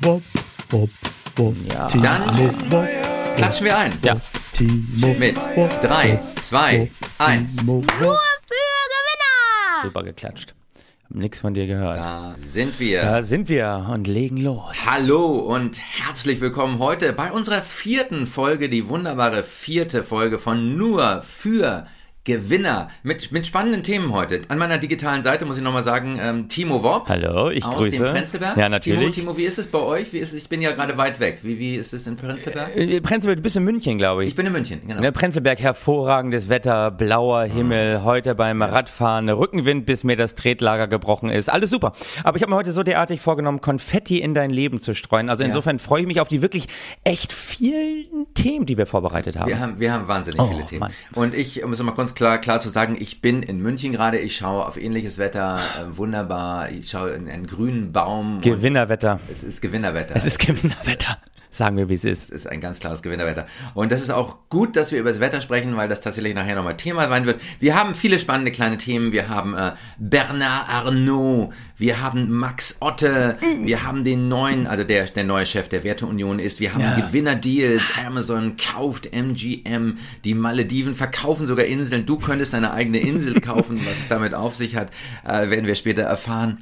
Bob, Bob, Bob. Ja. Timo, Dann Bob, Klatschen wir ein. Ja. Timo, Mit Bob, drei, Bob, zwei, Bob, eins. Timo, Bob. Für Gewinner! Super geklatscht. Hab nix von dir gehört. Da sind wir. Da sind wir und legen los. Hallo und herzlich willkommen heute bei unserer vierten Folge, die wunderbare vierte Folge von Nur für Gewinner mit, mit spannenden Themen heute. An meiner digitalen Seite muss ich nochmal sagen, ähm, Timo Wob. Hallo, ich aus grüße. dem Prenzlberg. Ja, natürlich. Timo, Timo, wie ist es bei euch? Wie ist es? Ich bin ja gerade weit weg. Wie, wie ist es in Prenzlberg? Äh, Prenzlberg, du bist in München, glaube ich. Ich bin in München, genau. Ne, Prenzlberg, hervorragendes Wetter, blauer Himmel, heute beim Radfahren, Rückenwind, bis mir das Tretlager gebrochen ist. Alles super. Aber ich habe mir heute so derartig vorgenommen, Konfetti in dein Leben zu streuen. Also insofern freue ich mich auf die wirklich echt vielen Themen, die wir vorbereitet haben. Wir haben, wir haben wahnsinnig Oh, viele Themen. Mann. Und ich, um es mal ganz klar, klar zu sagen, ich bin in München gerade, ich schaue auf ähnliches Wetter, äh, wunderbar, ich schaue in einen grünen Baum. Gewinnerwetter. Es ist Gewinnerwetter. Es ist Gewinnerwetter. Sagen wir, wie es ist. Es ist ein ganz klares Gewinnerwetter. Und das ist auch gut, dass wir über das Wetter sprechen, weil das tatsächlich nachher nochmal Thema sein wird. Wir haben viele spannende kleine Themen. Wir haben äh, Bernard Arnault, wir haben Max Otte, wir haben den neuen, also der, der neue Chef der Werteunion ist, wir haben Gewinnerdeals, Amazon kauft MGM, die Malediven verkaufen sogar Inseln. Du könntest deine eigene Insel kaufen, was damit auf sich hat, äh, werden wir später erfahren.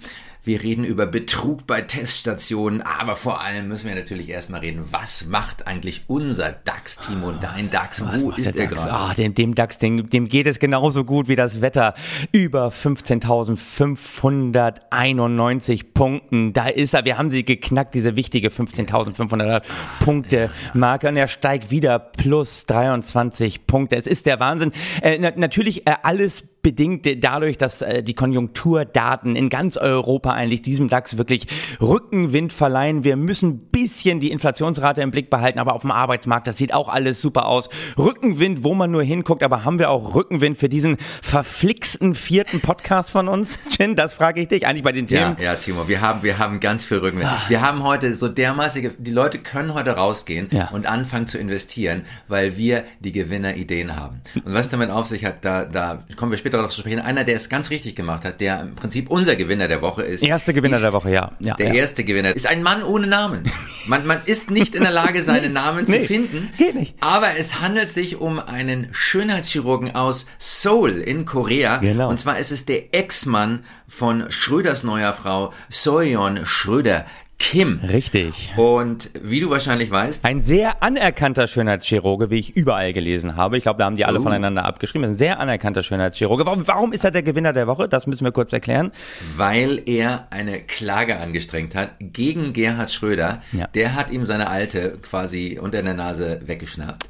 Wir reden über Betrug bei Teststationen, aber vor allem müssen wir natürlich erstmal reden, was macht eigentlich unser DAX, Timo, dein DAX? Wo macht ist der er DAX? gerade? Ah, dem, dem DAX, dem, dem geht es genauso gut wie das Wetter. Über 15.591 Punkten. Da ist er. Wir haben sie geknackt, diese wichtige 15.500 Punkte Marke. Und er steigt wieder plus 23 Punkte. Es ist der Wahnsinn. Äh, na, natürlich äh, alles bedingt dadurch, dass äh, die Konjunkturdaten in ganz Europa eigentlich diesem DAX wirklich Rückenwind verleihen. Wir müssen ein bisschen die Inflationsrate im Blick behalten, aber auf dem Arbeitsmarkt, das sieht auch alles super aus. Rückenwind, wo man nur hinguckt, aber haben wir auch Rückenwind für diesen verflixten vierten Podcast von uns? Chin, das frage ich dich eigentlich bei den Themen. Ja, ja, Timo, wir haben, wir haben ganz viel Rückenwind. Wir haben heute so dermaßen, die Leute können heute rausgehen Ja. und anfangen zu investieren, weil wir die Gewinnerideen haben. Und was damit auf sich hat, da, da kommen wir später darauf zu sprechen. Einer, der es ganz richtig gemacht hat, der im Prinzip unser Gewinner der Woche ist. Erste Gewinner ist der Woche, ja. ja Der ja. erste Gewinner ist ein Mann ohne Namen. Man, man ist nicht in der Lage, seinen Namen zu Nee, finden. geht nicht. Aber es handelt sich um einen Schönheitschirurgen aus Seoul in Korea. Genau. Und zwar ist es der Ex-Mann von Schröders neuer Frau, Soyeon Schröder Kim. Richtig. Und wie du wahrscheinlich weißt, Ein sehr anerkannter Schönheitschirurge, wie ich überall gelesen habe. Ich glaube, da haben die alle Oh. voneinander abgeschrieben. Ein sehr anerkannter Schönheitschirurge. Warum, warum ist er der Gewinner der Woche? Das müssen wir kurz erklären. weil er eine Klage angestrengt hat gegen Gerhard Schröder. Ja. Der hat ihm seine Alte quasi unter der Nase weggeschnappt.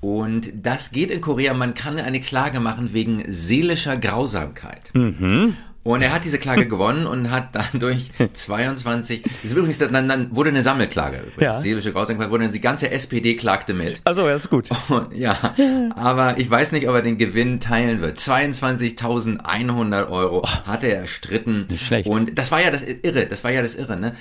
Und das geht in Korea. Man kann eine Klage machen wegen seelischer Grausamkeit. Und er hat diese Klage gewonnen und hat dadurch 22, das ist übrigens, dann, dann wurde eine Sammelklage. Ja. Seelische Grausamkeit wurde, die ganze SPD klagte mit. Also, das ist gut. Und, ja, aber ich weiß nicht, ob er den Gewinn teilen wird. 22.100 Euro hat er erstritten. Nicht schlecht. Und das war ja das Irre, das war ja das Irre, ne?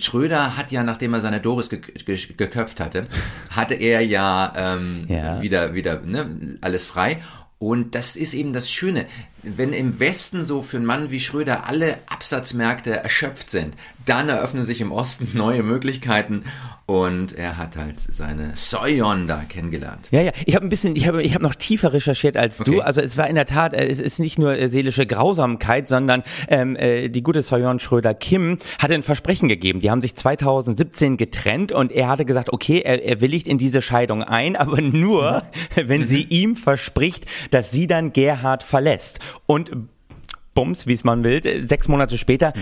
Schröder hat ja, nachdem er seine Doris ge ge geköpft hatte, hatte er ja, ähm, Ja. wieder, wieder, ne, alles frei. Und das ist eben das Schöne. Wenn im Westen so für einen Mann wie Schröder alle Absatzmärkte erschöpft sind, dann eröffnen sich im Osten neue Möglichkeiten und er hat halt seine Soyon da kennengelernt. Ja, ja. Ich habe ein bisschen, ich habe, ich habe noch tiefer recherchiert als Okay. du. Also es war in der Tat, äh, es ist nicht nur äh, seelische Grausamkeit, sondern ähm, äh, die gute Soyeon Schröder Kim hatte ein Versprechen gegeben. Die haben sich 2017 getrennt und er hatte gesagt, okay, er, er willigt in diese Scheidung ein, aber nur, wenn sie ihm verspricht, dass sie dann Gerhard verlässt. Und Bums, wie es man will, äh, sechs Monate später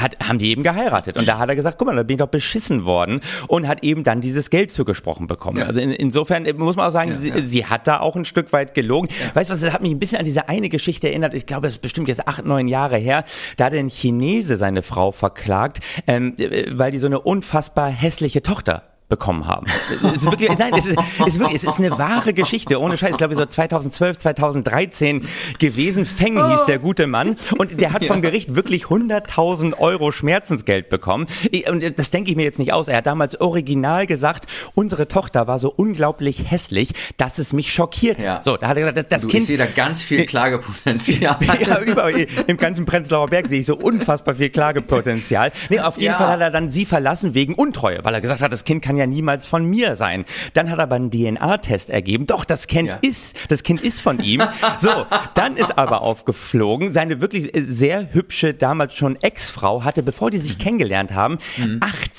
hat, haben die eben geheiratet. Und da hat er gesagt, guck mal, da bin ich doch beschissen worden und hat eben dann dieses Geld zugesprochen bekommen. Ja. Also in, insofern äh, muss man auch sagen, sie, ja. sie hat da auch ein Stück weit gelogen. Weißt du was, das hat mich ein bisschen an diese eine Geschichte erinnert. Ich glaube, das ist bestimmt jetzt acht, neun Jahre her. Da hat ein Chinese seine Frau verklagt, ähm, äh, weil die so eine unfassbar hässliche Tochter bekommen haben. Es ist wirklich, nein, es ist, es ist, wirklich, es ist eine wahre Geschichte. Ohne Scheiß, ich glaube, so 2012, 2013 gewesen. Feng hieß der gute Mann. Und der hat vom Gericht wirklich 100.000 Euro Schmerzensgeld bekommen. Und das denke ich mir jetzt nicht aus. Er hat damals original gesagt, unsere Tochter war so unglaublich hässlich, dass es mich schockiert. Ja. So, da hat er gesagt, das, das Du, Kind. ich sehe da ganz viel Klagepotenzial. ja, überall, im ganzen Prenzlauer Berg sehe ich so unfassbar viel Klagepotenzial. Nee, auf jeden Ja. Fall hat er dann sie verlassen wegen Untreue, weil er gesagt hat, das Kind kann ja niemals von mir sein. Dann hat er aber einen DNA-Test ergeben. Doch, das Kind Ja. ist, das Kind ist von ihm. So, dann ist aber aufgeflogen. Seine wirklich sehr hübsche, damals schon Ex-Frau hatte, bevor die Mhm. sich kennengelernt haben,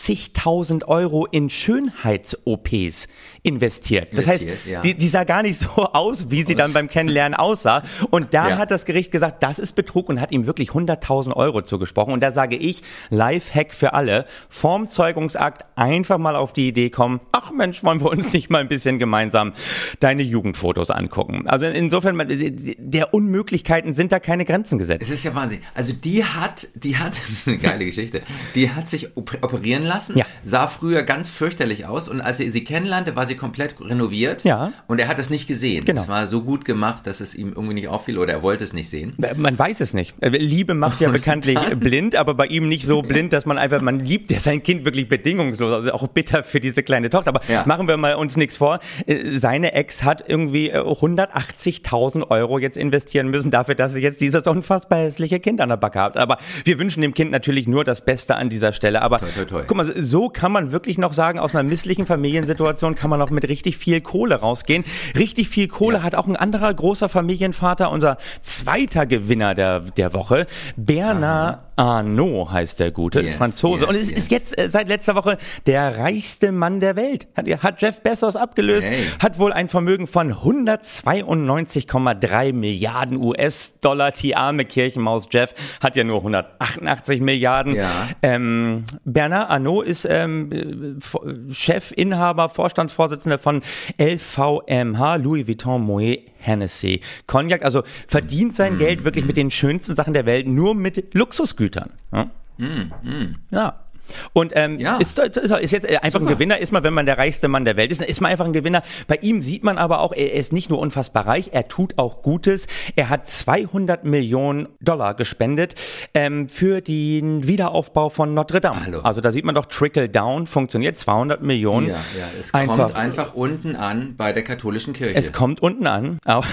80.000 Euro in Schönheits-OPs investiert. Das heißt, ja. die, die sah gar nicht so aus, wie sie dann beim Kennenlernen aussah. Und da Ja. hat das Gericht gesagt, das ist Betrug und hat ihm wirklich 100.000 Euro zugesprochen. Und da sage ich, Live-Hack für alle, vorm Zeugungsakt einfach mal auf die Idee kommen, ach Mensch, wollen wir uns nicht mal ein bisschen gemeinsam deine Jugendfotos angucken. Also insofern, der Unmöglichkeiten sind da keine Grenzen Es gesetzt. ist ja Wahnsinn. Also die hat, die hat, das ist eine geile Geschichte, die hat sich op- operieren lassen, Ja. sah früher ganz fürchterlich aus und als er sie kennenlernte, war sie komplett renoviert Ja. und er hat es nicht gesehen. Genau. Es war so gut gemacht, dass es ihm irgendwie nicht auffiel oder er wollte es nicht sehen. Man weiß es nicht. Liebe macht ja bekanntlich blind, aber bei ihm nicht so blind, dass man einfach, man liebt ja sein Kind wirklich bedingungslos. Also auch bitter für diese kleine Tochter. Aber Ja. machen wir mal uns nichts vor. Äh, Seine Ex hat irgendwie äh, 180.000 Euro jetzt investieren müssen dafür, dass sie jetzt dieses unfassbar hässliche Kind an der Backe hat. Aber wir wünschen dem Kind natürlich nur das Beste an dieser Stelle. Aber Toi, toi, toi. guck mal, so kann man wirklich noch sagen, aus einer misslichen Familiensituation kann man noch mit richtig viel Kohle rausgehen. Richtig viel Kohle Ja. hat auch ein anderer großer Familienvater, unser zweiter Gewinner der, der Woche. Bernard Arnault heißt der Gute, ist Yes, Franzose. yes, und es yes. ist jetzt äh, seit letzter Woche der reichste Mann der Welt. Hat, hat Jeff Bezos abgelöst, Hey. hat wohl ein Vermögen von 192,3 Milliarden US-Dollar. Die arme Kirchenmaus Jeff hat ja nur 188 Milliarden. Ja. Ähm, Bernard Arnault ist ähm, äh, Chef, Inhaber, Vorstandsvorsitzender von LVMH, Louis Vuitton Moet Hennessy Cognac. Also verdient sein Mm, Geld wirklich mit den schönsten Sachen der Welt, nur mit Luxusgütern. Ja. ja. Und ähm, Ja. ist, ist, ist jetzt äh, einfach ein Gewinner, ist man, wenn man der reichste Mann der Welt ist, ist man einfach ein Gewinner. Bei ihm sieht man aber auch, er ist nicht nur unfassbar reich, er tut auch Gutes. Er hat 200 Millionen Dollar gespendet ähm, für den Wiederaufbau von Notre Dame. Hallo. Also da sieht man doch, Trickle Down funktioniert, 200 Millionen. Ja, ja, es einfach, kommt einfach unten an bei der katholischen Kirche. es kommt unten an, auf,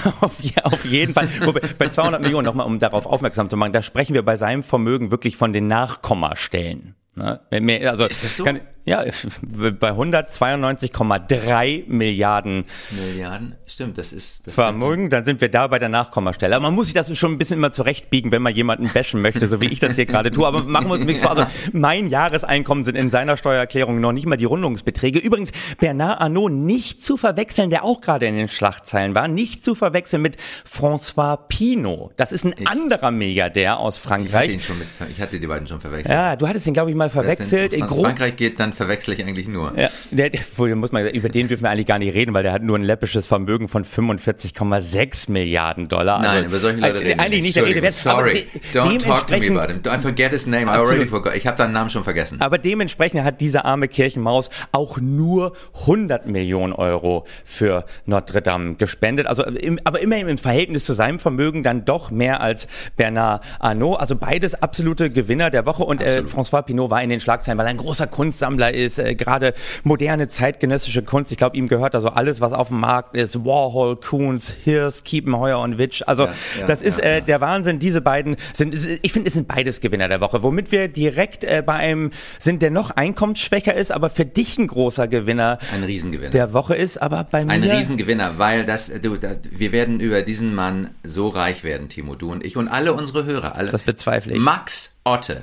auf jeden Fall. Wobei, bei 200 Millionen, nochmal, um darauf aufmerksam zu machen, da sprechen wir bei seinem Vermögen wirklich von den Nachkommastellen. Ne? Mehr- Also, Ist das so? Kann, ja, bei 192,3 Milliarden Milliarden, stimmt, das ist das Vermögen, dann sind wir da bei der Nachkommastelle. Aber man muss sich das schon ein bisschen immer zurechtbiegen, wenn man jemanden bashen möchte, so wie ich das hier gerade tue. Aber machen wir uns nichts vor. Also mein Jahreseinkommen sind in seiner Steuererklärung noch nicht mal die Rundungsbeträge. Übrigens, Bernard Arnault nicht zu verwechseln, der auch gerade in den Schlagzeilen war, nicht zu verwechseln mit François Pinault. Das ist ein anderer Milliardär aus Ich hatte, Frankreich. ihn schon mit, ich hatte die beiden schon verwechselt. Ja, du hattest ihn, glaube ich, mal verwechselt. Frankreich geht, dann verwechsel ich eigentlich nur. ja, der, der, muss man, über den dürfen wir eigentlich gar nicht reden, weil der hat nur ein läppisches Vermögen von 45,6 Milliarden Dollar. Nein, Also, über solche Leute äh, reden wir Eigentlich nicht der Rede wert. Sorry, de- don't talk to me about him. I forget his name. I Absolut. already forgot. Ich habe seinen Namen schon vergessen. Aber dementsprechend hat diese arme Kirchenmaus auch nur 100 Millionen Euro für Notre Dame gespendet. Also, im, aber immerhin im Verhältnis zu seinem Vermögen dann doch mehr als Bernard Arnault. Also beides absolute Gewinner der Woche. Und äh. François Pinault war in den Schlagzeilen, weil er ein großer Kunstsammler ist. Äh, Gerade moderne zeitgenössische Kunst. Ich glaube, ihm gehört also alles, was auf dem Markt ist. Warhol, Koons, Hirst, Kiepenheuer und Witsch. Also Ja, ja, das ist äh, der Wahnsinn. Diese beiden sind, ich finde, es sind beides Gewinner der Woche. Womit wir direkt äh, bei einem sind, der noch einkommensschwächer ist, aber für dich ein großer Gewinner Ein Riesengewinner. der Woche ist. Aber bei Ein mir Riesengewinner, weil das, du, da, wir werden über diesen Mann so reich werden, Timo, du und ich und alle unsere Hörer. Alle. Das bezweifle ich. Max Otte.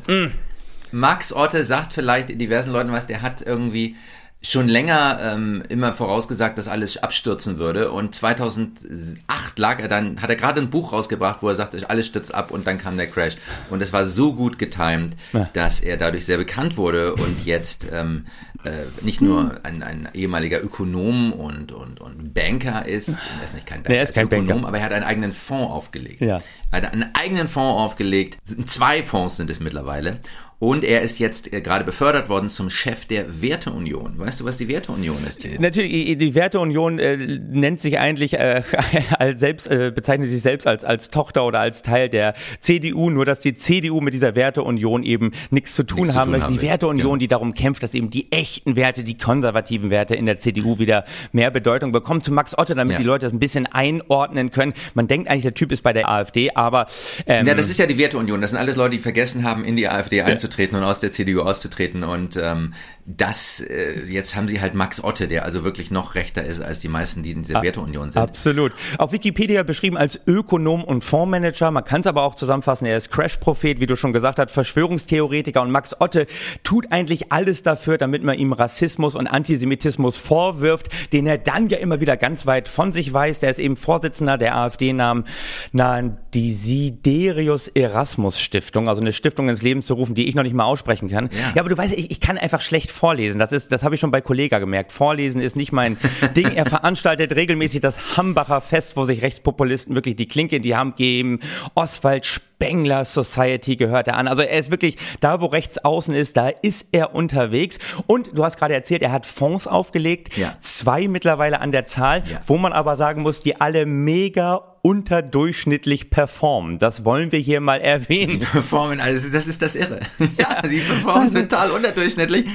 Max Otte sagt vielleicht diversen Leuten was, der hat irgendwie schon länger ähm, immer vorausgesagt, dass alles abstürzen würde. Und 2008 lag er dann, hat er gerade ein Buch rausgebracht, wo er sagte, alles stürzt ab und dann kam der Crash. Und es war so gut getimed, dass er dadurch sehr bekannt wurde und jetzt ähm, äh, nicht nur ein, ein ehemaliger Ökonom und, und, und Banker ist, er ist nicht kein Banker, Nee, er ist kein Ökonom, Banker. aber er hat einen eigenen Fonds aufgelegt. Ja. Er hat einen eigenen Fonds aufgelegt. Zwei Fonds sind es mittlerweile. Und er ist jetzt äh, gerade befördert worden zum Chef der Werteunion. Weißt du, was die Werteunion ist? Timo? Natürlich, die Werteunion äh, nennt sich eigentlich äh, als selbst, äh, bezeichnet sich selbst als, als Tochter oder als Teil der CDU, nur dass die CDU mit dieser Werteunion eben nichts zu tun Nichts zu haben. tun haben die. Werteunion, Genau. die darum kämpft, dass eben die echten Werte, die konservativen Werte in der CDU wieder mehr Bedeutung bekommen. Zu Max Otte, damit Ja. die Leute das ein bisschen einordnen können. Man denkt eigentlich, der Typ ist bei der AfD, aber ähm, Ja, das ist ja die Werteunion. Das sind alles Leute, die vergessen haben, in die AfD einzutreten und aus der CDU auszutreten. Und ähm, das, äh, jetzt haben sie halt Max Otte, der also wirklich noch rechter ist als die meisten, die in dieser Werteunion sind. Absolut. Auf Wikipedia beschrieben als Ökonom und Fondsmanager. Man kann es aber auch zusammenfassen. Er ist Crash-Prophet, wie du schon gesagt hast, Verschwörungstheoretiker. Und Max Otte tut eigentlich alles dafür, damit man ihm Rassismus und Antisemitismus vorwirft, den er dann ja immer wieder ganz weit von sich weiß. Der ist eben Vorsitzender der AfD-Namen nahen Desiderius Erasmus Stiftung, also eine Stiftung ins Leben zu rufen, die ich noch nicht mal aussprechen kann. Ja. ja aber du weißt, ich, ich kann einfach schlecht vorlesen. Das ist, das habe ich schon bei Kollega gemerkt. Vorlesen ist nicht mein Ding. Er veranstaltet regelmäßig das Hambacher Fest, wo sich Rechtspopulisten wirklich die Klinke in die Hand geben. Oswald Spengler Society gehört er an. Also er ist wirklich da, wo rechts außen ist, da ist er unterwegs. Und du hast gerade erzählt, er hat Fonds aufgelegt, Ja. zwei mittlerweile an der Zahl, Ja. wo man aber sagen muss, die alle mega unterdurchschnittlich performen. Das wollen wir hier mal erwähnen. performen, also das ist das Irre. Ja, sie performen total unterdurchschnittlich.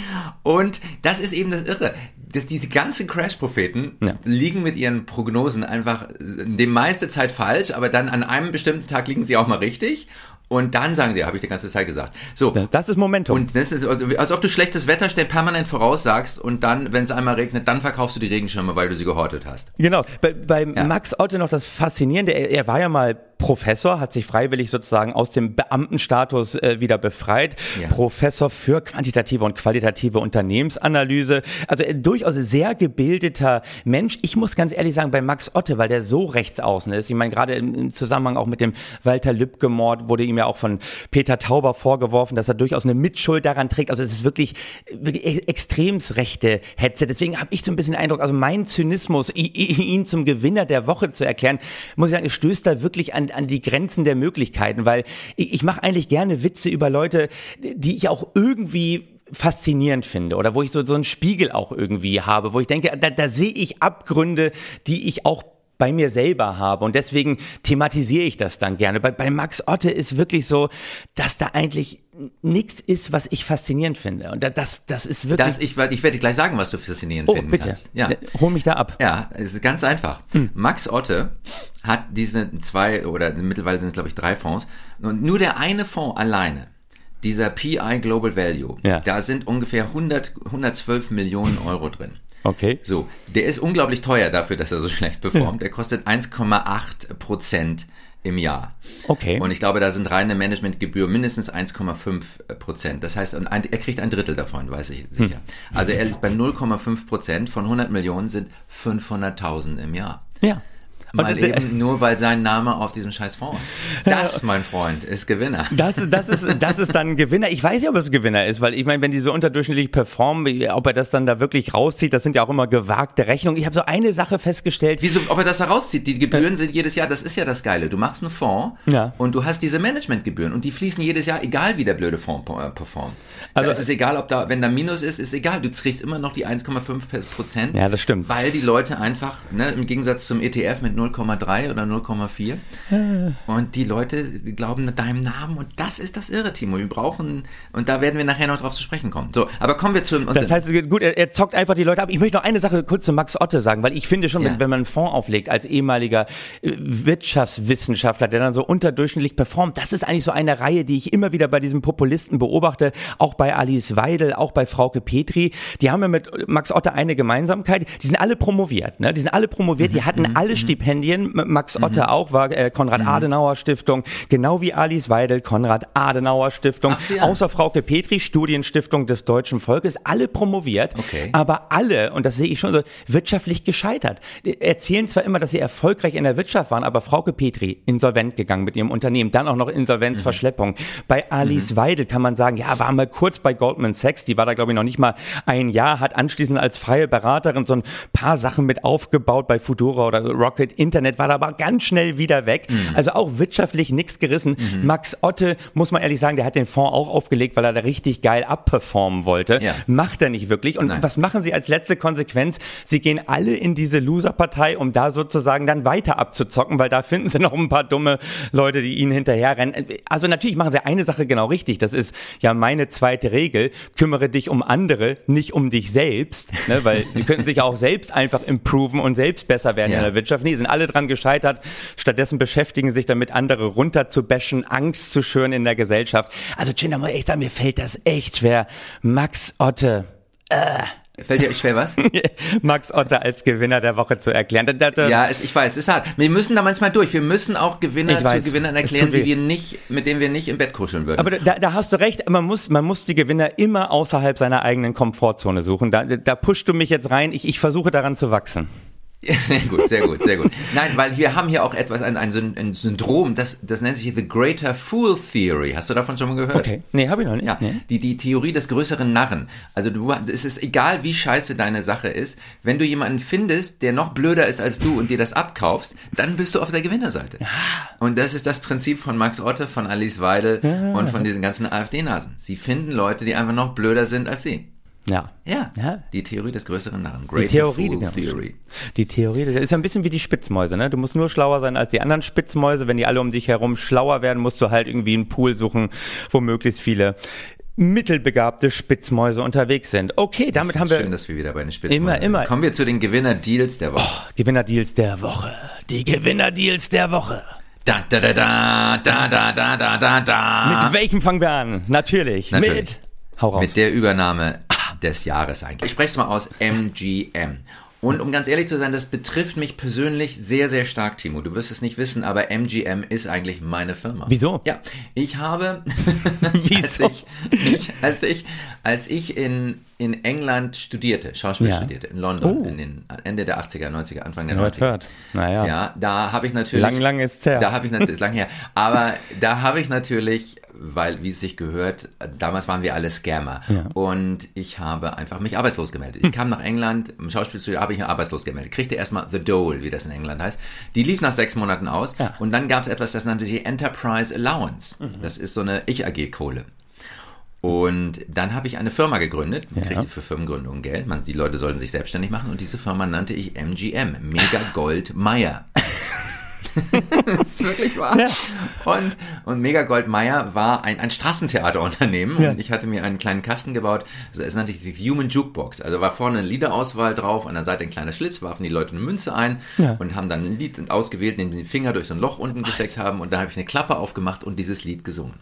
Und das ist eben das Irre. Dass diese ganzen Crash-Propheten Ja. liegen mit ihren Prognosen einfach die meiste Zeit falsch, aber dann an einem bestimmten Tag liegen sie auch mal richtig. Und dann sagen sie, habe ich die ganze Zeit gesagt. So. Das ist Momentum. Und das ist, also, als ob du schlechtes Wetter permanent voraussagst und dann, wenn es einmal regnet, dann verkaufst du die Regenschirme, weil du sie gehortet hast. Genau. Bei, bei Max Otte noch das Faszinierende, er, er war ja mal Professor, hat sich freiwillig sozusagen aus dem Beamtenstatus äh, wieder befreit. Ja. Professor für quantitative und qualitative Unternehmensanalyse. Also äh, durchaus sehr gebildeter Mensch. Ich muss ganz ehrlich sagen, bei Max Otte, weil der so rechts außen ist, ich meine gerade im, Zusammenhang auch mit dem Walter Lübcke-Mord wurde ihm ja auch von Peter Tauber vorgeworfen, dass er durchaus eine Mitschuld daran trägt. Also es ist wirklich, wirklich e- extremst rechte Hetze. Deswegen habe ich so ein bisschen den Eindruck, also mein Zynismus, ihn zum Gewinner der Woche zu erklären, muss ich sagen, stößt da wirklich an, an die Grenzen der Möglichkeiten, weil ich, ich mache eigentlich gerne Witze über Leute, die ich auch irgendwie faszinierend finde oder wo ich so, so einen Spiegel auch irgendwie habe, wo ich denke, da, da sehe ich Abgründe, die ich auch bei mir selber habe und deswegen thematisiere ich das dann gerne. Bei, bei Max Otte ist wirklich so, dass da eigentlich nichts ist, was ich faszinierend finde und da- das, das ist wirklich... Das, ich, ich werde dir gleich sagen, was du faszinierend oh, finden bitte, kannst. Ja. hol mich da ab. Ja, es ist ganz einfach. Hm. Max Otte hat diese zwei oder mittlerweile sind es glaube ich drei Fonds und nur der eine Fonds alleine, dieser PI Global Value, Ja. da sind ungefähr 100, 112 Millionen Euro drin. Okay. So, der ist unglaublich teuer dafür, dass er so schlecht performt. Der kostet 1,8 Prozent im Jahr. Okay. Und ich glaube, da sind reine Managementgebühr mindestens 1,5 Prozent. Das heißt, und ein, er kriegt ein Drittel davon, weiß ich sicher. Also er ist bei 0,5 Prozent von 100 Millionen sind 500.000 im Jahr. Ja. Mal äh, eben nur, weil sein Name auf diesem scheiß Fonds ist. Das, mein Freund, ist Gewinner. Das, das, ist, das ist dann ein Gewinner. Ich weiß nicht, ob es Gewinner ist, weil ich meine, wenn die so unterdurchschnittlich performen, ob er das dann da wirklich rauszieht, das sind ja auch immer gewagte Rechnungen. Ich habe so eine Sache festgestellt. Wieso, ob er das da rauszieht? Die Gebühren sind jedes Jahr, das ist ja das Geile. Du machst einen Fonds Ja. und du hast diese Managementgebühren und die fließen jedes Jahr, egal wie der blöde Fonds äh, performt. Also- es ist egal, ob da, wenn da Minus ist, ist egal. Du kriegst immer noch die 1,5 Prozent. Ja, das stimmt. Weil die Leute einfach, ne, im Gegensatz zum ETF mit 0,3 oder 0,4 und die Leute glauben deinem Namen und das ist das Irre, Timo. Wir brauchen, und da werden wir nachher noch drauf zu sprechen kommen. So, aber kommen wir zu Das heißt, gut, er, er zockt einfach die Leute ab. Ich möchte noch eine Sache kurz zu Max Otte sagen, weil ich finde schon, Ja. wenn, wenn man einen Fonds auflegt als ehemaliger äh, Wirtschaftswissenschaftler, der dann so unterdurchschnittlich performt, das ist eigentlich so eine Reihe, die ich immer wieder bei diesen Populisten beobachte, auch bei Alice Weidel, auch bei Frauke Petri. Die haben ja mit Max Otte eine Gemeinsamkeit. Die sind alle promoviert, ne? Die sind alle promoviert, Mhm. die hatten alle Stipendien. M- Max Otte auch war äh, Konrad-Adenauer-Stiftung, genau wie Alice Weidel, Konrad-Adenauer-Stiftung, Ach, ja. außer Frauke Petri, Studienstiftung des deutschen Volkes, alle promoviert, Okay. aber alle, und das sehe ich schon so, wirtschaftlich gescheitert. Erzählen zwar immer, dass sie erfolgreich in der Wirtschaft waren, aber Frauke Petri, insolvent gegangen mit ihrem Unternehmen, dann auch noch Insolvenzverschleppung. Bei Alice Weidel kann man sagen, ja, war mal kurz bei Goldman Sachs, die war da glaube ich noch nicht mal ein Jahr, hat anschließend als freie Beraterin so ein paar Sachen mit aufgebaut bei Fudora oder Rocket Internet war da aber ganz schnell wieder weg. Mhm. Also auch wirtschaftlich nichts gerissen. Max Otte, muss man ehrlich sagen, der hat den Fonds auch aufgelegt, weil er da richtig geil abperformen wollte. Ja. Macht er nicht wirklich. Und Nein. was machen sie als letzte Konsequenz? Sie gehen alle in diese Loser-Partei, um da sozusagen dann weiter abzuzocken, weil da finden sie noch ein paar dumme Leute, die ihnen hinterherrennen. Also natürlich machen sie eine Sache genau richtig. Das ist ja meine zweite Regel. Kümmere dich um andere, nicht um dich selbst. Ne? Weil sie könnten sich auch selbst einfach improven und selbst besser werden Ja. in der Wirtschaft. Nee, sind alle dran gescheitert. Stattdessen beschäftigen sich damit, andere runterzubashen, Angst zu schüren in der Gesellschaft. Also, Chin, muss ich echt sagen, mir fällt das echt schwer. Max Otte. Fällt dir schwer was? Max Otte als Gewinner der Woche zu erklären. Da, da, da, Ja, ich weiß, es ist hart. Wir müssen da manchmal durch. Wir müssen auch Gewinner weiß, zu Gewinnern erklären, die wir nicht, mit denen wir nicht im Bett kuscheln würden. Aber da, da hast du recht, man muss, man muss die Gewinner immer außerhalb seiner eigenen Komfortzone suchen. Da, da pushst du mich jetzt rein, ich, ich versuche daran zu wachsen. Ja, sehr gut, sehr gut, sehr gut. Nein, weil wir haben hier auch etwas, ein, ein, ein Syndrom, das, das nennt sich The Greater Fool Theory. Hast du davon schon mal gehört? Okay. Nee, habe ich noch nicht. Ja, Nee. die, die Theorie des größeren Narren. Also du, es ist egal, wie scheiße deine Sache ist, wenn du jemanden findest, der noch blöder ist als du und dir das abkaufst, dann bist du auf der Gewinnerseite. Und das ist das Prinzip von Max Otte, von Alice Weidel und von diesen ganzen AfD-Nasen. Sie finden Leute, die einfach noch blöder sind als sie. Ja. Ja, Ja. die Theorie des größeren Narren. Die Greater Theorie, Fool genau. Theory. Die Theorie, das ist ja ein bisschen wie die Spitzmäuse, ne? Du musst nur schlauer sein als die anderen Spitzmäuse. Wenn die alle um dich herum schlauer werden, musst du halt irgendwie einen Pool suchen, wo möglichst viele mittelbegabte Spitzmäuse unterwegs sind. Okay, damit haben wir Schön, dass wir wieder bei den Spitzen Immer, sind. immer. Kommen wir zu den Gewinner-Deals der Woche. Gewinnerdeals der Woche. Die Gewinnerdeals der Woche. Da, da, da, da, da, da, da, da, da, da. Mit welchem fangen wir an? Natürlich. Natürlich. Mit. Hau raus. Mit der Übernahme des Jahres eigentlich. Ich spreche es mal aus, MGM. Und um ganz ehrlich zu sein, das betrifft mich persönlich sehr, sehr stark, Timo. Du wirst es nicht wissen, aber MGM ist eigentlich meine Firma. Wieso? Ja, ich habe, Wieso? als ich, ich, als ich, als ich in, in England studierte, Schauspiel Ja. studierte, in London, Oh. in den Ende der 80er, 90er, Anfang der Hört, 90er. hört. Naja. Ja, da habe ich natürlich. Lang, lang ist's her. Da habe ich natürlich, ist lang her. Aber da habe ich natürlich, weil, wie es sich gehört, damals waren wir alle Scammer. Ja. Und ich habe einfach mich arbeitslos gemeldet. Ich kam nach England, im Schauspielstudio habe ich mich arbeitslos gemeldet. Kriegte erstmal The Dole, wie das in England heißt. Die lief nach sechs Monaten aus. Ja. Und dann gab es etwas, das nannte sich Enterprise Allowance. Das ist so eine Ich-AG-Kohle. Und dann habe ich eine Firma gegründet, man Ja. kriegte für Firmengründungen Geld, man, die Leute sollten sich selbstständig machen und diese Firma nannte ich MGM, Mega Gold Meier. das ist wirklich wahr. Ja. Und, und Mega Gold Meier war ein, ein Straßentheaterunternehmen Ja. und ich hatte mir einen kleinen Kasten gebaut, so, es nannte sich die Human Jukebox. Also war vorne eine Liederauswahl drauf, an der Seite ein kleiner Schlitz, warfen die Leute eine Münze ein Ja. und haben dann ein Lied ausgewählt, indem sie den Finger durch so ein Loch unten gesteckt haben und dann habe ich eine Klappe aufgemacht und dieses Lied gesungen.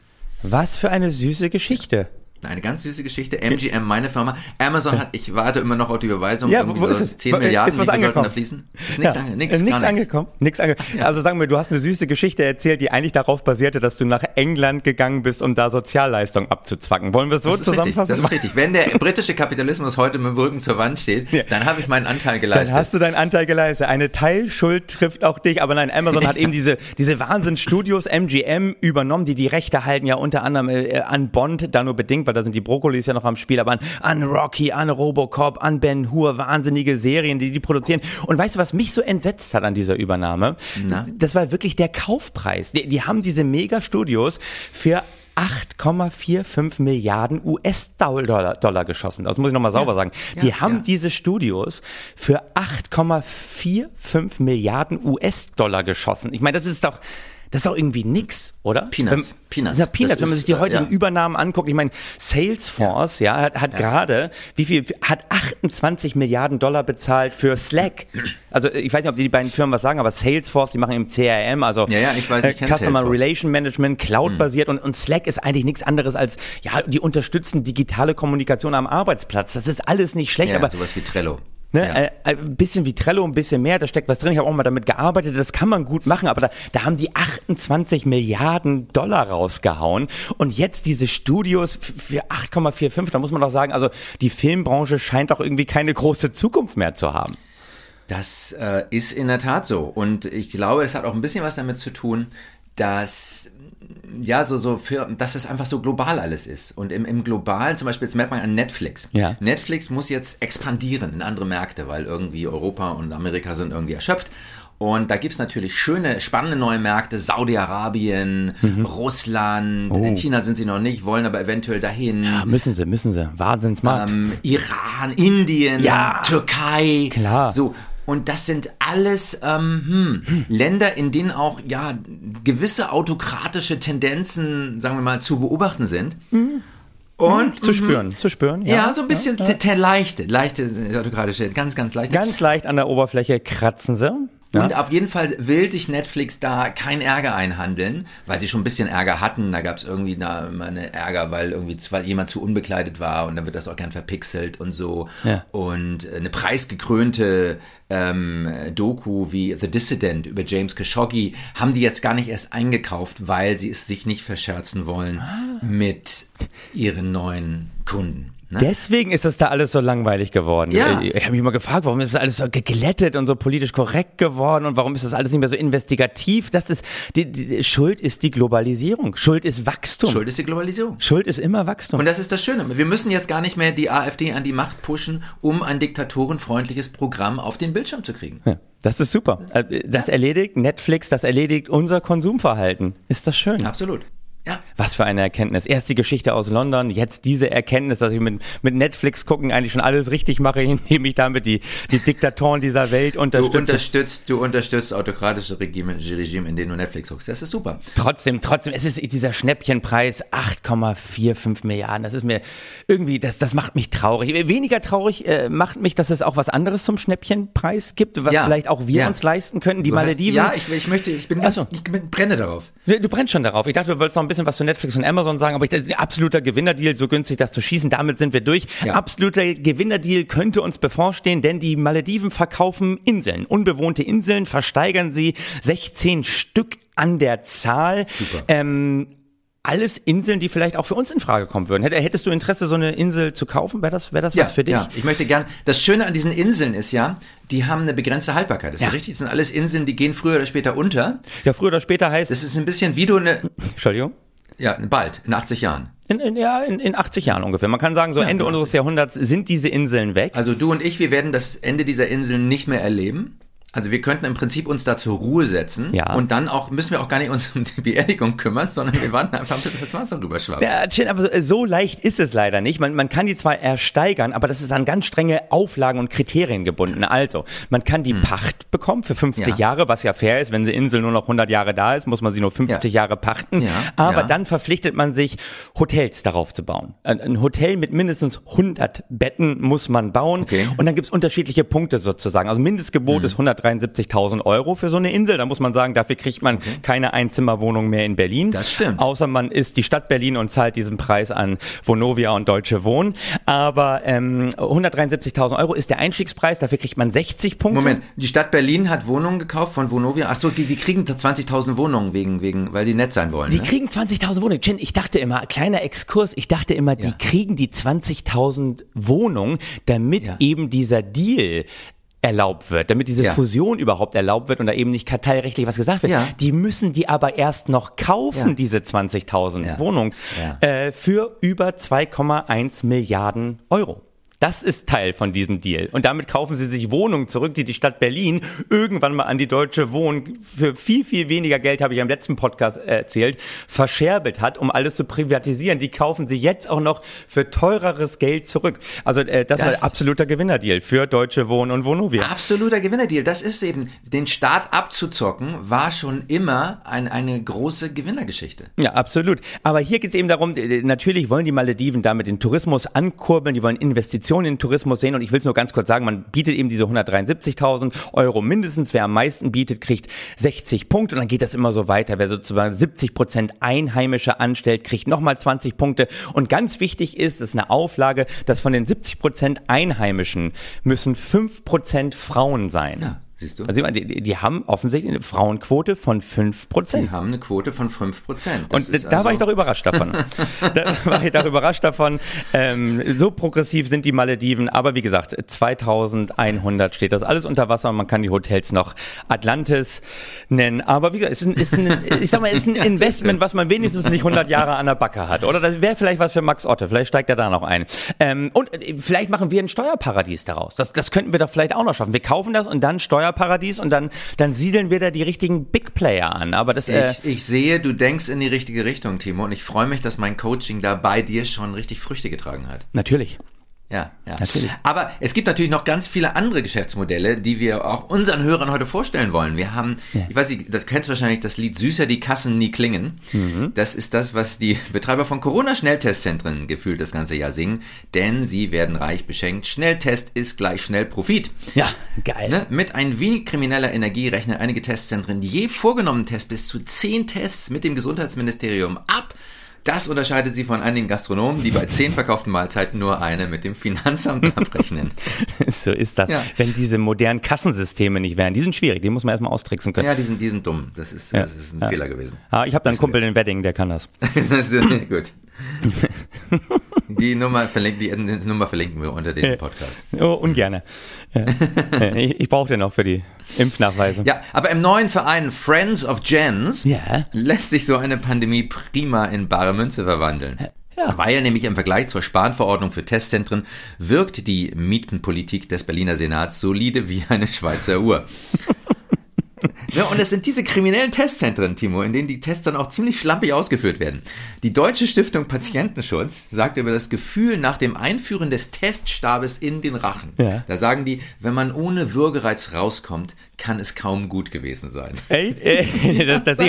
Was für eine süße Geschichte. Eine ganz süße Geschichte. MGM, meine Firma. Amazon hat, ich warte immer noch auf die Überweisung. Ja, wo ist so es? 10 Wo- Milliarden, ist was angekommen? da fließen? Ist nichts, Ja. ange Äh, nix, nix angekommen. Nix ange Also sagen wir, du hast eine süße Geschichte erzählt, die eigentlich darauf basierte, dass du nach England gegangen bist, um da Sozialleistung abzuzwacken. Wollen wir es so ist richtig, zusammenfassen? das ist richtig. Wenn der britische Kapitalismus heute mit dem Rücken zur Wand steht, Ja. dann habe ich meinen Anteil Dann geleistet. hast du deinen Anteil geleistet. Eine Teilschuld trifft auch dich, aber nein, Amazon hat eben diese, diese Wahnsinnsstudios MGM übernommen, die die Rechte halten ja unter anderem äh, an Bond, da nur bedingt, weil da sind die Brokkolis ja noch am Spiel, aber an, an Rocky, an Robocop, an Ben Hur, wahnsinnige Serien, die die produzieren. Und weißt du, was mich so entsetzt hat an dieser Übernahme? Na? Das war wirklich der Kaufpreis. Die, die haben diese Megastudios für 8,45 Milliarden US-Dollar Dollar geschossen. Das muss ich nochmal sauber sagen. Die ja, haben ja. diese Studios für 8,45 Milliarden US-Dollar geschossen. Ich meine, das ist doch, das ist doch irgendwie nix, oder? Peanuts. Wenn, Peanuts. Ja, Peanuts. Das wenn man sich die äh, heutigen ja. Übernahmen anguckt, ich meine, Salesforce, ja, hat, hat gerade, wie viel, hat 28 Milliarden Dollar bezahlt für Slack. Also, ich weiß nicht, ob die beiden Firmen was sagen, aber Salesforce, die machen im CRM, also Ja, ja, ich weiß, ich äh, Customer Salesforce. Relation Management, Cloud-basiert und, und Slack ist eigentlich nichts anderes als, ja, die unterstützen digitale Kommunikation am Arbeitsplatz. Das ist alles nicht schlecht, ja, aber sowas wie Trello. Ne, Ja. äh, ein bisschen wie Trello, ein bisschen mehr, da steckt was drin. Ich habe auch mal damit gearbeitet, das kann man gut machen, aber da, da haben die 28 Milliarden Dollar rausgehauen und jetzt diese Studios für 8,45, da muss man doch sagen, also die Filmbranche scheint doch irgendwie keine große Zukunft mehr zu haben. Das äh, ist in der Tat so. Und ich glaube, es hat auch ein bisschen was damit zu tun, dass ja, so, so für, dass es einfach so global alles ist. Und im, im Globalen, zum Beispiel, jetzt merkt man an Netflix. Ja. Netflix muss jetzt expandieren in andere Märkte, weil irgendwie Europa und Amerika sind irgendwie erschöpft. Und da gibt's natürlich schöne, spannende neue Märkte. Saudi-Arabien, Mhm. Russland, Oh. in China sind sie noch nicht, wollen aber eventuell dahin. Ja, müssen sie, müssen sie. Wahnsinnsmarkt. Ähm, Iran, Indien, Ja. Türkei. Klar. So. Und das sind alles ähm, hm, Länder, in denen auch ja gewisse autokratische Tendenzen, sagen wir mal, zu beobachten sind. Und zu spüren, zu spüren. Mhm. ja, so ein bisschen te- te- leichte, leichte äh, autokratische, ganz, ganz leichte. Ganz leicht an der Oberfläche kratzen sie. Ja. Und auf jeden Fall will sich Netflix da kein Ärger einhandeln, weil sie schon ein bisschen Ärger hatten. Da gab es irgendwie da immer eine Ärger, weil irgendwie weil jemand zu unbekleidet war und dann wird das auch gern verpixelt und so. Ja. Und äh, eine preisgekrönte ähm, Doku wie The Dissident über James Khashoggi haben die jetzt gar nicht erst eingekauft, weil sie es sich nicht verscherzen wollen mit ihren neuen Kunden. Ne? Deswegen ist das da alles so langweilig geworden. Ja. Ich habe mich mal gefragt, warum ist das alles so geglättet und so politisch korrekt geworden und warum ist das alles nicht mehr so investigativ? Das ist die, die Schuld ist die Globalisierung. Schuld ist Wachstum. Schuld ist die Globalisierung. Schuld ist immer Wachstum. Und das ist das Schöne. Wir müssen jetzt gar nicht mehr die AfD an die Macht pushen, um ein diktatorenfreundliches Programm auf den Bildschirm zu kriegen. ja, das ist super. Äh, Das erledigt Netflix, das erledigt unser Konsumverhalten. Ist das schön? Absolut. Ja. Was für eine Erkenntnis. Erst die Geschichte aus London, jetzt diese Erkenntnis, dass ich mit, mit Netflix gucken eigentlich schon alles richtig mache, indem ich damit die, die Diktatoren dieser Welt Du unterstütze. unterstützt, du unterstützt autokratische Regime, Regime, in denen du Netflix guckst. Das ist super. Trotzdem, trotzdem, es ist dieser Schnäppchenpreis 8,45 Milliarden. Das ist mir irgendwie, das, das macht mich traurig. Weniger traurig äh, macht mich, dass es auch was anderes zum Schnäppchenpreis gibt, was Ja. vielleicht auch wir Ja. uns leisten könnten. Die Du hast- Malediven. Ja, ich, ich möchte, ich bin ganz, so. ich bin- brenne darauf. Du du brennst schon darauf. Ich dachte, du wolltest noch ein bisschen was zu Netflix und Amazon sagen, aber ich, das ist ein absoluter Gewinnerdeal, so günstig das zu schießen. Damit sind wir durch. Ja. Absoluter Gewinnerdeal könnte uns bevorstehen, denn die Malediven verkaufen Inseln. Unbewohnte Inseln versteigern sie 16 Stück an der Zahl. Super. Ähm, alles Inseln, die vielleicht auch für uns in Frage kommen würden. Hätt- Hättest du Interesse, so eine Insel zu kaufen? Wäre das, wäre das was für dich? Ja, ich möchte gern. Das Schöne an diesen Inseln ist ja, die haben eine begrenzte Haltbarkeit. Das Ja. ist richtig. Das sind alles Inseln, die gehen früher oder später unter. Ja, früher oder später heißt Das ist ein bisschen wie du eine, Entschuldigung. Ja, bald, in 80 Jahren. In, in, ja, in, in 80 Jahren ungefähr. Man kann sagen, so Ende genau. unseres Jahrhunderts sind diese Inseln weg. Also du und ich, wir werden das Ende dieser Inseln nicht mehr erleben. Also wir könnten im Prinzip uns da zur Ruhe setzen Ja. und dann auch müssen wir auch gar nicht uns um die Beerdigung kümmern, sondern wir warten einfach, bis das Wasser rüberschwappt. Ja, Chin, aber so, so leicht ist es leider nicht. Man, man kann die zwar ersteigern, aber das ist an ganz strenge Auflagen und Kriterien gebunden. Also, man kann die Pacht bekommen für 50 Hm. Ja. Jahre, was ja fair ist. Wenn die Insel nur noch 100 Jahre da ist, muss man sie nur 50 Ja. Jahre pachten. Ja, Aber dann verpflichtet man sich, Hotels darauf zu bauen. Ein, Hotel mit mindestens 100 Betten muss man bauen. Okay. Und dann gibt's unterschiedliche Punkte sozusagen. Also Mindestgebot Hm. ist 173.000 Euro für so eine Insel. Da muss man sagen, dafür kriegt man keine Einzimmerwohnung mehr in Berlin. Das stimmt. Außer man ist die Stadt Berlin und zahlt diesen Preis an Vonovia und Deutsche Wohnen. Aber ähm, 173.000 Euro ist der Einstiegspreis, dafür kriegt man 60 Punkte. Moment, die Stadt Berlin hat Wohnungen gekauft von Vonovia. Ach so, die, die kriegen 20.000 Wohnungen wegen, wegen, weil die nett sein wollen. Die ne? kriegen 20.000 Wohnungen. Chin, ich dachte immer, kleiner Exkurs, ich dachte immer, die Ja. kriegen die 20.000 Wohnungen, damit Ja. eben dieser Deal erlaubt wird, damit diese Ja. Fusion überhaupt erlaubt wird und da eben nicht kartellrechtlich was gesagt wird. Ja. Die müssen die aber erst noch kaufen, Ja. diese 20.000 Ja. Wohnungen, äh, für über 2,1 Milliarden Euro. Das ist Teil von diesem Deal. Und damit kaufen sie sich Wohnungen zurück, die die Stadt Berlin irgendwann mal an die Deutsche Wohnen für viel, viel weniger Geld, habe ich am letzten Podcast erzählt, verscherbelt hat, um alles zu privatisieren. Die kaufen sie jetzt auch noch für teureres Geld zurück. Also äh, das, Das- war ein absoluter Gewinnerdeal für Deutsche Wohnen und Vonovia. Absoluter Gewinnerdeal. Das ist eben, den Staat abzuzocken, war schon immer ein, eine große Gewinnergeschichte. Ja, absolut. Aber hier geht es eben darum, äh, natürlich wollen die Malediven damit den Tourismus ankurbeln, die wollen Investitionen in den Tourismus sehen und ich will es nur ganz kurz sagen, man bietet eben diese 173.000 Euro mindestens. Wer am meisten bietet, kriegt 60 Punkte und dann geht das immer so weiter. Wer sozusagen 70 Prozent Einheimische anstellt, kriegt nochmal 20 Punkte. Und ganz wichtig ist, das ist eine Auflage, dass von den 70 Prozent Einheimischen müssen 5 Prozent Frauen sein. Ja, siehst du? Also die, die, die haben offensichtlich eine Frauenquote von 5 Prozent. Die haben eine Quote von 5%. Das Und da war also- ich doch überrascht davon. da war ich doch überrascht davon. Ähm, so progressiv sind die Malediven, aber wie gesagt, 2100 steht das alles unter Wasser und man kann die Hotels noch Atlantis nennen. Aber wie gesagt, es ist ein, ist ein ich sag mal, es ist ein Investment, was man wenigstens nicht 100 Jahre an der Backe hat. Oder das wäre vielleicht was für Max Otte. Vielleicht steigt er da noch ein. Ähm, und äh, vielleicht machen wir ein Steuerparadies daraus. Das, das könnten wir doch vielleicht auch noch schaffen. Wir kaufen das und dann Steuerparadies Steuerparadies und dann, dann siedeln wir da die richtigen Big Player an. Aber das, äh, Ich, ich sehe, du denkst in die richtige Richtung, Timo, und ich freue mich, dass mein Coaching da bei dir schon richtig Früchte getragen hat. natürlich. Ja, ja. Natürlich. Aber es gibt natürlich noch ganz viele andere Geschäftsmodelle, die wir auch unseren Hörern heute vorstellen wollen. Wir haben, ich weiß nicht, das kennst du wahrscheinlich, das Lied Süßer die Kassen nie klingen. Mhm. Das ist das, was die Betreiber von Corona-Schnelltestzentren gefühlt das ganze Jahr singen, denn sie werden reich beschenkt. Schnelltest ist gleich schnell Profit. Ja, geil. Ne? Mit ein wenig krimineller Energie rechnen einige Testzentren je vorgenommenen Tests bis zu zehn Tests mit dem Gesundheitsministerium ab. Das unterscheidet sie von einigen Gastronomen, die bei zehn verkauften Mahlzeiten nur eine mit dem Finanzamt abrechnen. So ist das. Ja. Wenn diese modernen Kassensysteme nicht wären, die sind schwierig, die muss man erstmal austricksen können. Ja, die sind, die sind dumm. Das ist, das ist ein Ja. Fehler gewesen. Ah, ich habe da einen Kumpel in Wedding, der kann das. das ist, gut. Die Nummer, verlinken, die Nummer verlinken wir unter dem Podcast. Oh, ungerne. Ja. Ich ich brauche den noch für die Impfnachweise. Ja, aber im neuen Verein Friends of Gens Ja. lässt sich so eine Pandemie prima in bare Münze verwandeln. Ja. Weil nämlich im Vergleich zur Spanverordnung für Testzentren wirkt die Mietenpolitik des Berliner Senats solide wie eine Schweizer Uhr. Ja, und es sind diese kriminellen Testzentren, Timo, in denen die Tests dann auch ziemlich schlampig ausgeführt werden. Die Deutsche Stiftung Patientenschutz sagt über das Gefühl nach dem Einführen des Teststabes in den Rachen. Ja. Da sagen die, wenn man ohne Würgereiz rauskommt, kann es kaum gut gewesen sein. Ey, ey, das, das, du,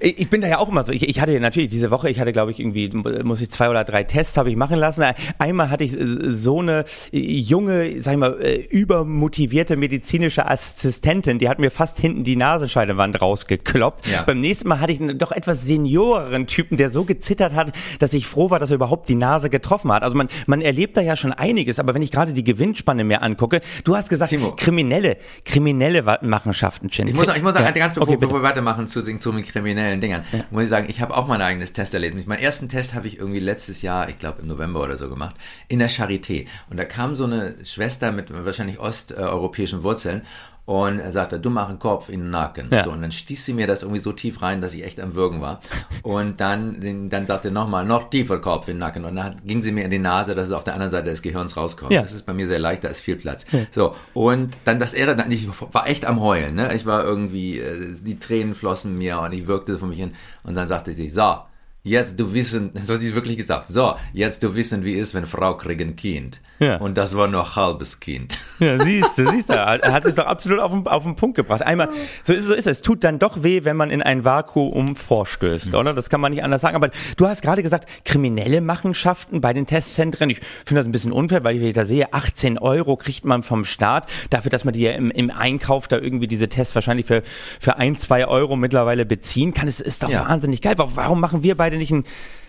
ich ich bin da ja auch immer so. Ich, ich hatte ja natürlich diese Woche, ich hatte glaube ich irgendwie, muss ich zwei oder drei Tests habe ich machen lassen. Einmal hatte ich so eine junge, sag ich mal, äh, übermotivierte medizinische Assistentin, die hat mir fast hinten die Nasenscheidewand rausgekloppt. Ja. Beim nächsten Mal hatte ich einen doch etwas senioreren Typen, der so gezittert hat, dass ich froh war, dass er überhaupt die Nase getroffen hat. Also man, man erlebt da ja schon einiges, aber wenn ich gerade die Gewinnspanne mir angucke, du hast gesagt, Timo. kriminelle, kriminelle Machenschaften, Chin. Ich muss, ich muss sagen, Ja. ganz bevor, Okay, bevor wir weitermachen zu, den- zu den kriminellen Dingern, muss ich sagen, ich habe auch mein eigenes Testerlebnis. Meinen ersten Test habe ich irgendwie letztes Jahr, ich glaube im November oder so gemacht, in der Charité. Und da kam so eine Schwester mit wahrscheinlich osteuropäischen Wurzeln und er sagte, du mach einen Kopf in den Nacken. Ja. So, und dann stieß sie mir das irgendwie so tief rein, dass ich echt am Würgen war. Und dann, dann sagte er nochmal, noch tiefer Kopf in den Nacken. Und dann ging sie mir in die Nase, dass es auf der anderen Seite des Gehirns rauskommt. Ja. Das ist bei mir sehr leicht, da ist viel Platz. So, und dann das Ehre, dann- ich war echt am Heulen, ne? Ich war irgendwie, äh, die Tränen flossen mir und ich wirkte von mich hin. Und dann sagte sie, so, jetzt du wissen, das hat sie wirklich gesagt, so, jetzt du wissen, wie ist, wenn Frau kriegen ein Kind. Ja. Und das war nur halbes Kind. Ja, siehst du, siehst du. Er hat es doch absolut auf den, auf den Punkt gebracht. Einmal, so ist, so ist es. Es tut dann doch weh, wenn man in ein Vakuum vorstößt, oder? Das kann man nicht anders sagen. Aber du hast gerade gesagt, kriminelle Machenschaften bei den Testzentren. Ich finde das ein bisschen unfair, weil ich da sehe, 18 Euro kriegt man vom Staat dafür, dass man die ja im, im Einkauf da irgendwie diese Tests wahrscheinlich für, für ein, zwei Euro mittlerweile beziehen kann. Es ist doch Ja. wahnsinnig geil. Warum- Warum machen wir beide nicht ein,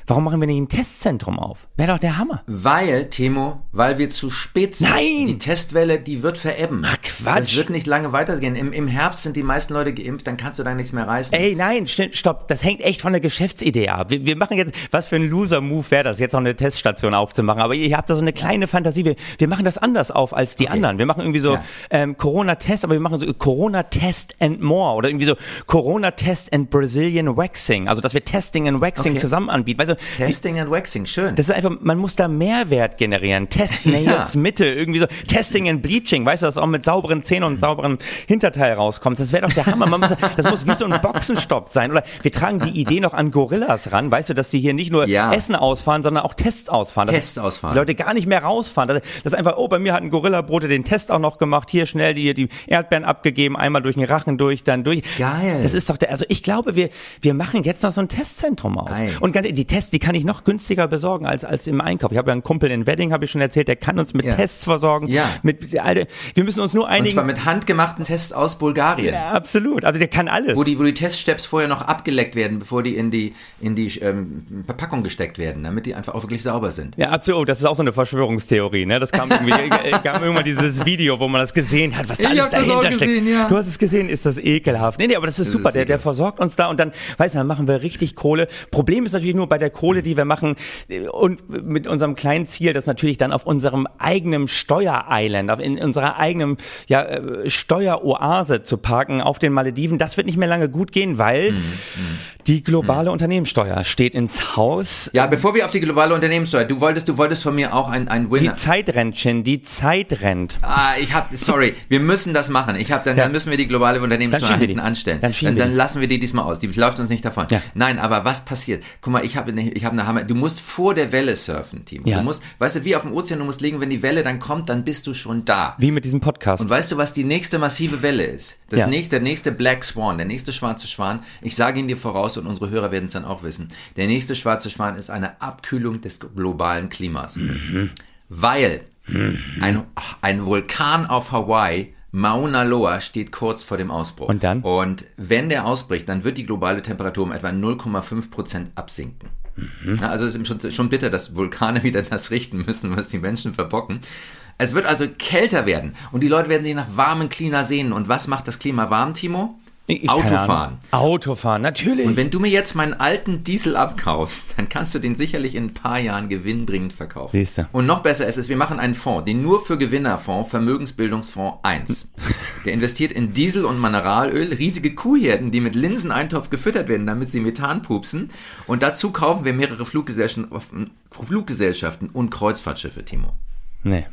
warum machen wir nicht ein Testzentrum auf? Wäre doch der Hammer. Weil, Timo, weil wir zu spät sind. Nein! Die Testwelle, die wird verebben. Ach, Quatsch. Das wird nicht lange weitergehen. Im, Im Herbst sind die meisten Leute geimpft, dann kannst du da nichts mehr reißen. Ey, nein, st- stopp, das hängt echt von der Geschäftsidee ab. Wir, wir machen jetzt, was für ein Loser-Move wäre das, jetzt noch eine Teststation aufzumachen. Aber ihr habt da so eine kleine Fantasie. Wir, wir machen das anders auf als die anderen. Wir machen irgendwie so Ja. ähm, Corona-Test, aber wir machen so Corona-Test and more oder irgendwie so Corona-Test and Brazilian Waxing. Also, dass wir Testing and Waxing Okay. zusammen anbieten. Weißt du, die, Testing and Waxing, schön. das ist einfach, man muss da Mehrwert generieren. Test Nails Ja. Mitte, irgendwie so Testing and Bleaching, weißt du, dass auch mit sauberen Zähnen und sauberen Hinterteil rauskommt. Das wäre doch der Hammer. Man muss, das muss wie so ein Boxenstopp sein. Oder wir tragen die Idee noch an Gorillas ran, weißt du, dass die hier nicht nur Ja. Essen ausfahren, sondern auch Tests ausfahren. Tests ausfahren. Die Leute gar nicht mehr rausfahren. Das, das ist einfach, oh, bei mir hat ein Gorilla-Brote den Test auch noch gemacht. Hier schnell die, die Erdbeeren abgegeben, einmal durch den Rachen durch, dann durch. Geil. Das ist doch der, also ich glaube, wir, wir machen jetzt noch so ein Testzentrum auf. Ei. Und ganz die Tests, die kann ich noch günstiger besorgen als, als im Einkauf. Ich habe ja einen Kumpel in Wedding, habe ich schon erzählt, der kann uns mit Ja. Tests versorgen. Ja. Mit, Alter, wir müssen uns nur Und einigen. zwar mit handgemachten Tests aus Bulgarien. ja, absolut. Also der kann alles. Wo die, wo die Teststeps vorher noch abgeleckt werden, bevor die in die, in die ähm, Verpackung gesteckt werden, damit die einfach auch wirklich sauber sind. ja, absolut. Oh, Das ist auch so eine Verschwörungstheorie, ne? Das kam irgendwie, äh, kam irgendwann dieses Video, wo man das gesehen hat, was da Ich alles dahinter steckt. gesehen, ja. Du hast es gesehen, ist das ekelhaft. Nee, nee, aber das ist Das super. ist der, der versorgt uns da und dann, weißt du, dann machen wir richtig Kohle. Problem ist natürlich nur bei der Kohle, die wir machen und mit unserem kleinen Ziel, das natürlich dann auf unserem eigenen Steuereiland, in unserer eigenen ja, äh, Steueroase zu parken auf den Malediven, das wird nicht mehr lange gut gehen, weil Mhm, die globale Unternehmenssteuer steht ins Haus. Ja, bevor wir auf die globale Unternehmenssteuer, du wolltest, du wolltest von mir auch ein, ein Die Winner. Zeit rennt, Chin, die Zeit rennt. Ah, ich hab, sorry, wir müssen das machen. Ich hab dann, Ja. dann müssen wir die globale Unternehmenssteuer hinten die. anstellen. Dann dann, dann die. lassen wir die diesmal aus. Die läuft uns nicht davon. Ja. Nein, aber was passiert? Guck mal, ich habe, eine- ich habe eine Hammer. Du musst vor der Welle surfen, Timo. Ja. Du musst, weißt du, wie auf dem Ozean, du musst liegen, wenn die Welle dann kommt, dann bist du schon da. Wie mit diesem Podcast. Und weißt du, was die nächste massive Welle ist? Das Ja. nächste, der nächste Black Swan, der nächste schwarze Schwan. Ich sage ihn dir voraus und unsere Hörer werden es dann auch wissen. Der nächste schwarze Schwan ist eine Abkühlung des globalen Klimas. Weil ein, ein Vulkan auf Hawaii, Mauna Loa, steht kurz vor dem Ausbruch. Und dann? Und wenn der ausbricht, dann wird die globale Temperatur um etwa 0,5 Prozent absinken. Na, also es ist schon, schon bitter, dass Vulkane wieder das richten müssen, was die Menschen verbocken. Es wird also kälter werden und die Leute werden sich nach warmen Klima sehnen. Und was macht das Klima warm, Timo? Ich- Autofahren. Autofahren, natürlich. Und wenn du mir jetzt meinen alten Diesel abkaufst, dann kannst du den sicherlich in ein paar Jahren gewinnbringend verkaufen. Siehste. Und noch besser ist es, wir machen einen Fonds, den nur für Gewinnerfonds, Vermögensbildungsfonds 1. Der investiert in Diesel und Mineralöl, riesige Kuhherden, die mit Linseneintopf gefüttert werden, damit sie Methan pupsen. Und dazu kaufen wir mehrere Fluggesellschaften, Fluggesellschaften und Kreuzfahrtschiffe, Timo. nee.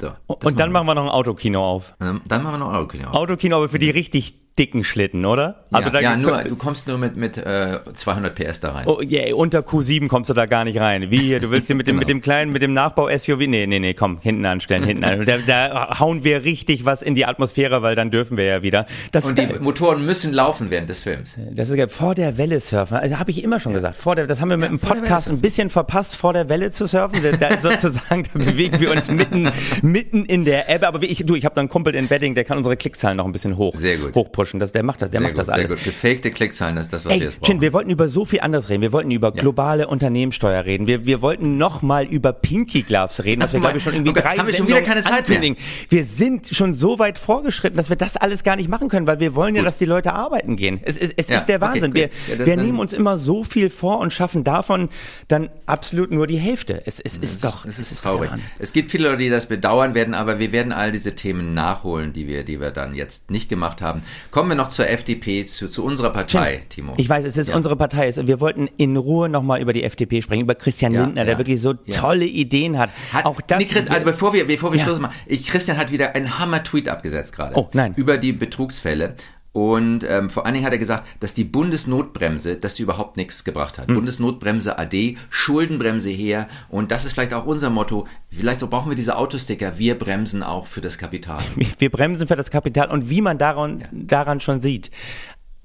So, Und dann machen wir noch ein Autokino auf. wir. Dann machen wir noch Euro. Autokino, aber für die richtig dicken Schlitten, oder? ja, da ja nur, du kommst nur mit, mit äh, 200 PS da rein. Oh, yeah, unter Q7 kommst du da gar nicht rein. Wie hier, du willst hier mit dem, Genau. mit dem kleinen, mit dem Nachbau-SUV, nee, nee, nee, komm, hinten anstellen, hinten an. Da, da hauen wir richtig was in die Atmosphäre, weil dann dürfen wir ja wieder. Das Und die geil. Motoren müssen laufen während des Films. Das ist geil. Vor der Welle surfen. Also habe ich immer schon gesagt. Vor der, das haben wir mit dem Podcast ein bisschen verpasst, vor der Welle zu surfen. Da, sozusagen, da bewegen wir uns mitten, mitten in der Ebbe. Aber wie ich, du, ich habe da einen Kumpel in Wedding, der kann unsere Klickzahlen noch ein bisschen hoch, Sehr gut. hochpushen. Das, der macht das, der Sehr macht das gut, alles. Sehr gut. Gefakte Klickzahlen, das ist das, was Ey, wir jetzt Chin, brauchen. wir wollten über so viel anderes reden. Wir wollten über globale Unternehmenssteuer reden. Wir, wir wollten noch mal über Pinky Gloves reden, dass wir, glaube ich, schon irgendwie okay, drei haben wir schon wieder keine Zeit mehr? Wir sind schon so weit vorgeschritten, dass wir das alles gar nicht machen können, weil wir wollen ja, dass die Leute arbeiten gehen. Es, es, es Ja, ist der okay, Wahnsinn. gut. wir Ja, das wir nehmen uns immer so viel vor und schaffen davon dann absolut nur die Hälfte. Es, es ist doch, Das ist es traurig. Wahnsinn. Es gibt viele Leute, die das bedauern werden, aber wir werden all diese Themen nachholen, die wir, die wir dann jetzt nicht gemacht haben. Kommen wir noch zur FDP, zu, zu unserer Partei, Timo. Ich weiß, es ist Ja. unsere Partei. Wir wollten in Ruhe nochmal über die FDP sprechen, über Christian Ja, Lindner, der ja, wirklich so ja. tolle Ideen hat. Hat, Auch das. nee, Chris, also bevor wir, bevor wir Ja. Schluss machen, ich, Christian hat wieder einen Hammer-Tweet abgesetzt gerade. Oh, nein. Über die Betrugsfälle. Und ähm, vor allen Dingen hat er gesagt, dass die Bundesnotbremse, dass die überhaupt nichts gebracht hat. Bundesnotbremse AD, Schuldenbremse her. Und das ist vielleicht auch unser Motto. Vielleicht so brauchen wir diese Autosticker. Wir bremsen auch für das Kapital. wir bremsen für das Kapital und wie man daran, daran schon sieht,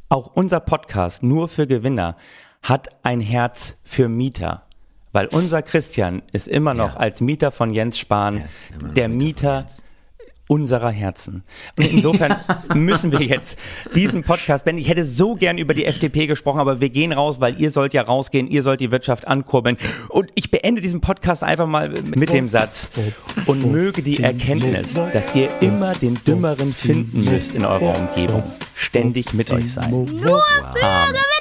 auch unser Podcast nur für Gewinner hat ein Herz für Mieter. Weil unser Christian ist immer noch Ja. als Mieter von Jens Spahn Er der Mieter Mieter. Unserer Herzen. Und insofern müssen wir jetzt diesen Podcast beenden. Ich hätte so gern über die FDP gesprochen, aber wir gehen raus, weil ihr sollt ja rausgehen, ihr sollt die Wirtschaft ankurbeln. Und ich beende diesen Podcast einfach mal mit dem Satz. Und möge die Erkenntnis, dass ihr immer den Dümmeren finden müsst in eurer Umgebung, ständig mit euch sein. Nur für Gewinner!